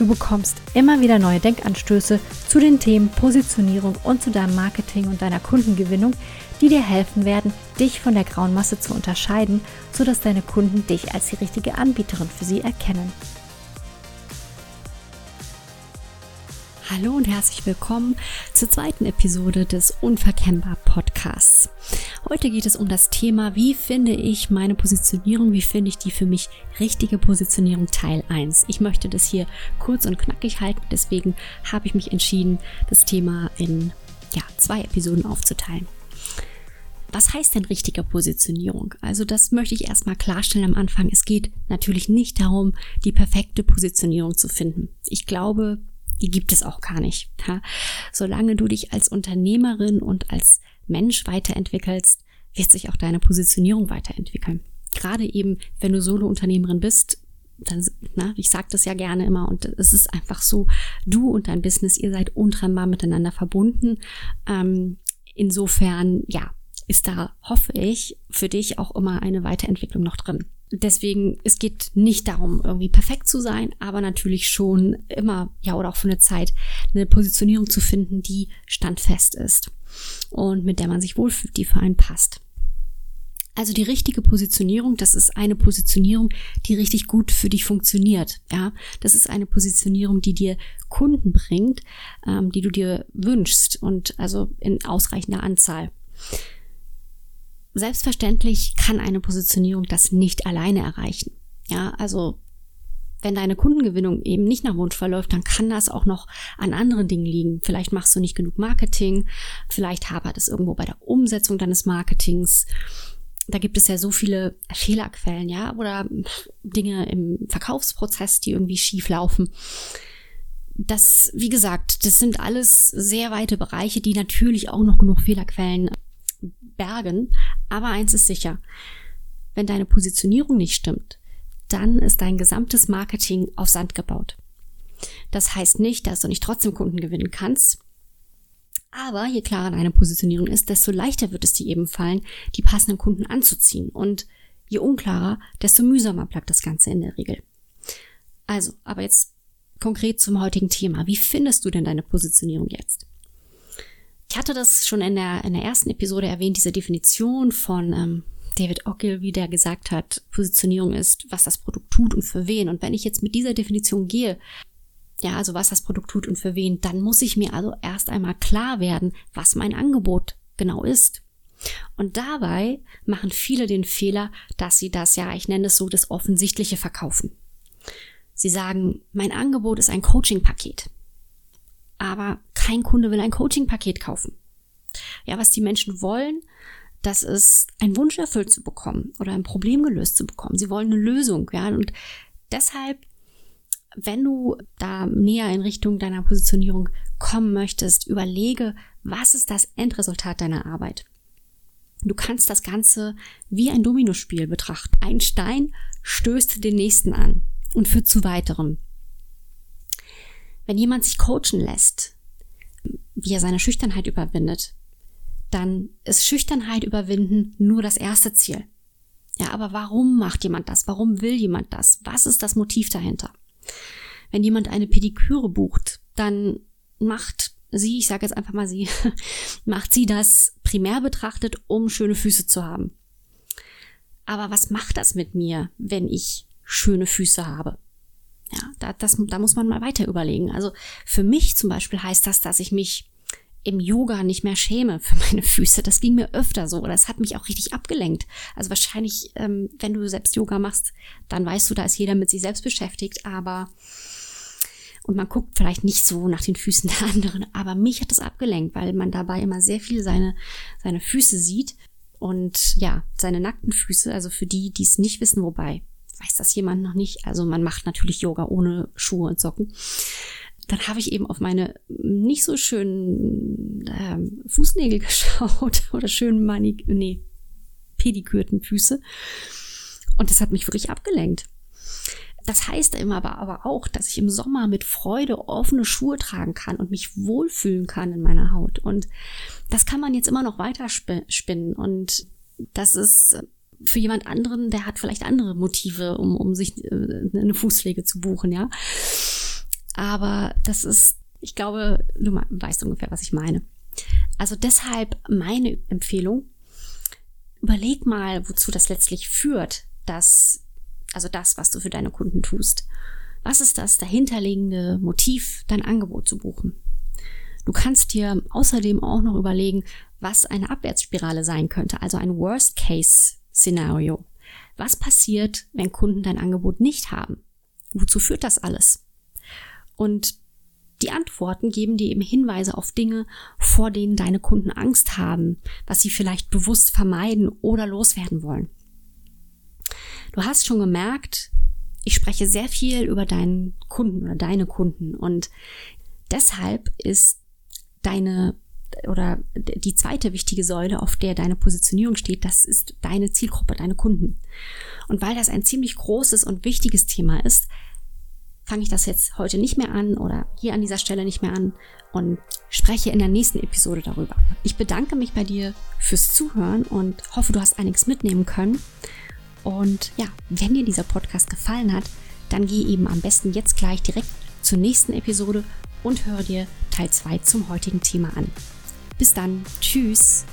Du bekommst immer wieder neue Denkanstöße zu den Themen Positionierung und zu deinem Marketing und deiner Kundengewinnung, die dir helfen werden, dich von der grauen Masse zu unterscheiden, sodass deine Kunden dich als die richtige Anbieterin für sie erkennen. Hallo und herzlich willkommen zur zweiten Episode des Unverkennbar Podcasts. Heute geht es um das Thema, wie finde ich meine Positionierung, wie finde ich die für mich richtige Positionierung Teil 1. Ich möchte das hier kurz und knackig halten, deswegen habe ich mich entschieden, das Thema in ja, zwei Episoden aufzuteilen. Was heißt denn richtige Positionierung? Also das möchte ich erstmal klarstellen am Anfang. Es geht natürlich nicht darum, die perfekte Positionierung zu finden. Ich glaube, die gibt es auch gar nicht. Solange du dich als Unternehmerin und als Mensch weiterentwickelst, wird sich auch deine Positionierung weiterentwickeln. Gerade eben, wenn du Solo-Unternehmerin bist, dann, na, ich sage das ja gerne immer und es ist einfach so, du und dein Business, ihr seid untrennbar miteinander verbunden. Ähm, insofern, ja, ist da, hoffe ich, für dich auch immer eine Weiterentwicklung noch drin. Deswegen, es geht nicht darum, irgendwie perfekt zu sein, aber natürlich schon immer, ja, oder auch für eine Zeit, eine Positionierung zu finden, die standfest ist und mit der man sich wohlfühlt, die für einen passt. Also die richtige Positionierung, das ist eine Positionierung, die richtig gut für dich funktioniert. Ja, das ist eine Positionierung, die dir Kunden bringt, ähm, die du dir wünschst und also in ausreichender Anzahl. Selbstverständlich kann eine Positionierung das nicht alleine erreichen. Ja, also wenn deine Kundengewinnung eben nicht nach Wunsch verläuft, dann kann das auch noch an anderen Dingen liegen. Vielleicht machst du nicht genug Marketing, vielleicht hapert es irgendwo bei der Umsetzung deines Marketings. Da gibt es ja so viele Fehlerquellen, ja, oder Dinge im Verkaufsprozess, die irgendwie schief laufen. Das, wie gesagt, das sind alles sehr weite Bereiche, die natürlich auch noch genug Fehlerquellen bergen. Aber eins ist sicher, wenn deine Positionierung nicht stimmt, dann ist dein gesamtes Marketing auf Sand gebaut. Das heißt nicht, dass du nicht trotzdem Kunden gewinnen kannst. Aber je klarer deine Positionierung ist, desto leichter wird es dir eben fallen, die passenden Kunden anzuziehen. Und je unklarer, desto mühsamer bleibt das Ganze in der Regel. Also, aber jetzt konkret zum heutigen Thema. Wie findest du denn deine Positionierung jetzt? Ich hatte das schon in der, in der ersten Episode erwähnt, diese Definition von ähm, David Ogilvy, der gesagt hat, Positionierung ist, was das Produkt tut und für wen. Und wenn ich jetzt mit dieser Definition gehe, ja, also was das Produkt tut und für wen, dann muss ich mir also erst einmal klar werden, was mein Angebot genau ist. Und dabei machen viele den Fehler, dass sie das, ja, ich nenne es so, das Offensichtliche verkaufen. Sie sagen, mein Angebot ist ein Coaching-Paket aber kein Kunde will ein Coaching-Paket kaufen. Ja, was die Menschen wollen, das ist ein Wunsch erfüllt zu bekommen oder ein Problem gelöst zu bekommen. Sie wollen eine Lösung, ja, und deshalb, wenn du da näher in Richtung deiner Positionierung kommen möchtest, überlege, was ist das Endresultat deiner Arbeit? Du kannst das Ganze wie ein Dominospiel betrachten. Ein Stein stößt den nächsten an und führt zu weiterem. Wenn jemand sich coachen lässt, wie er seine Schüchternheit überwindet, dann ist Schüchternheit überwinden nur das erste Ziel. Ja, aber warum macht jemand das? Warum will jemand das? Was ist das Motiv dahinter? Wenn jemand eine Pediküre bucht, dann macht sie, ich sage jetzt einfach mal sie, macht sie das primär betrachtet, um schöne Füße zu haben. Aber was macht das mit mir, wenn ich schöne Füße habe? Ja, da, das, da muss man mal weiter überlegen. Also für mich zum Beispiel heißt das, dass ich mich im Yoga nicht mehr schäme für meine Füße. Das ging mir öfter so. Das hat mich auch richtig abgelenkt. Also wahrscheinlich, ähm, wenn du selbst Yoga machst, dann weißt du, da ist jeder mit sich selbst beschäftigt. Aber und man guckt vielleicht nicht so nach den Füßen der anderen. Aber mich hat das abgelenkt, weil man dabei immer sehr viel seine seine Füße sieht und ja seine nackten Füße. Also für die, die es nicht wissen, wobei weiß das jemand noch nicht. Also man macht natürlich Yoga ohne Schuhe und Socken. Dann habe ich eben auf meine nicht so schönen ähm, Fußnägel geschaut oder schön manik nee, pedikürten Füße. Und das hat mich wirklich abgelenkt. Das heißt immer aber, aber auch, dass ich im Sommer mit Freude offene Schuhe tragen kann und mich wohlfühlen kann in meiner Haut. Und das kann man jetzt immer noch weiter spinnen. Und das ist für jemand anderen, der hat vielleicht andere Motive, um, um sich äh, eine Fußpflege zu buchen, ja. Aber das ist, ich glaube, du weißt ungefähr, was ich meine. Also deshalb meine Empfehlung, überleg mal, wozu das letztlich führt, dass, also das, was du für deine Kunden tust. Was ist das dahinterliegende Motiv, dein Angebot zu buchen? Du kannst dir außerdem auch noch überlegen, was eine Abwärtsspirale sein könnte, also ein Worst-Case-Szenario. Was passiert, wenn Kunden dein Angebot nicht haben? Wozu führt das alles? Und die Antworten geben dir eben Hinweise auf Dinge, vor denen deine Kunden Angst haben, was sie vielleicht bewusst vermeiden oder loswerden wollen. Du hast schon gemerkt, ich spreche sehr viel über deinen Kunden oder deine Kunden und deshalb ist deine oder die zweite wichtige Säule, auf der deine Positionierung steht, das ist deine Zielgruppe, deine Kunden. Und weil das ein ziemlich großes und wichtiges Thema ist, fange ich das jetzt heute nicht mehr an oder hier an dieser Stelle nicht mehr an und spreche in der nächsten Episode darüber. Ich bedanke mich bei dir fürs Zuhören und hoffe, du hast einiges mitnehmen können. Und ja, wenn dir dieser Podcast gefallen hat, dann geh eben am besten jetzt gleich direkt zur nächsten Episode und höre dir Teil 2 zum heutigen Thema an. Bis dann, tschüss.